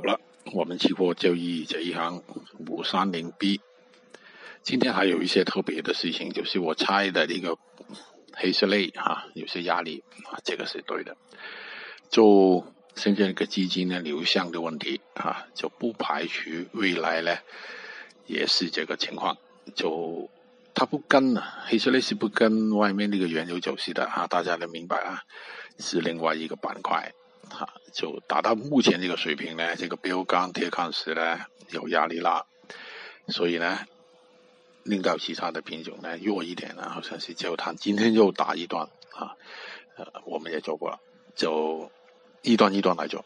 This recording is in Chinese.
好了，我们期货交易这一行五三零 B，今天还有一些特别的事情，就是我猜的那个黑色类哈有些压力啊，这个是对的。就现在那个基金的流向的问题啊，就不排除未来呢也是这个情况。就它不跟啊，黑色类是不跟外面那个原油走势的啊，大家都明白啊，是另外一个板块。哈，就达到目前这个水平呢，这个标杆铁矿石呢有压力了，所以呢，令到其他的品种呢弱一点呢，好像是焦炭。今天又打一段啊，呃，我们也做过了，就一段一段来做。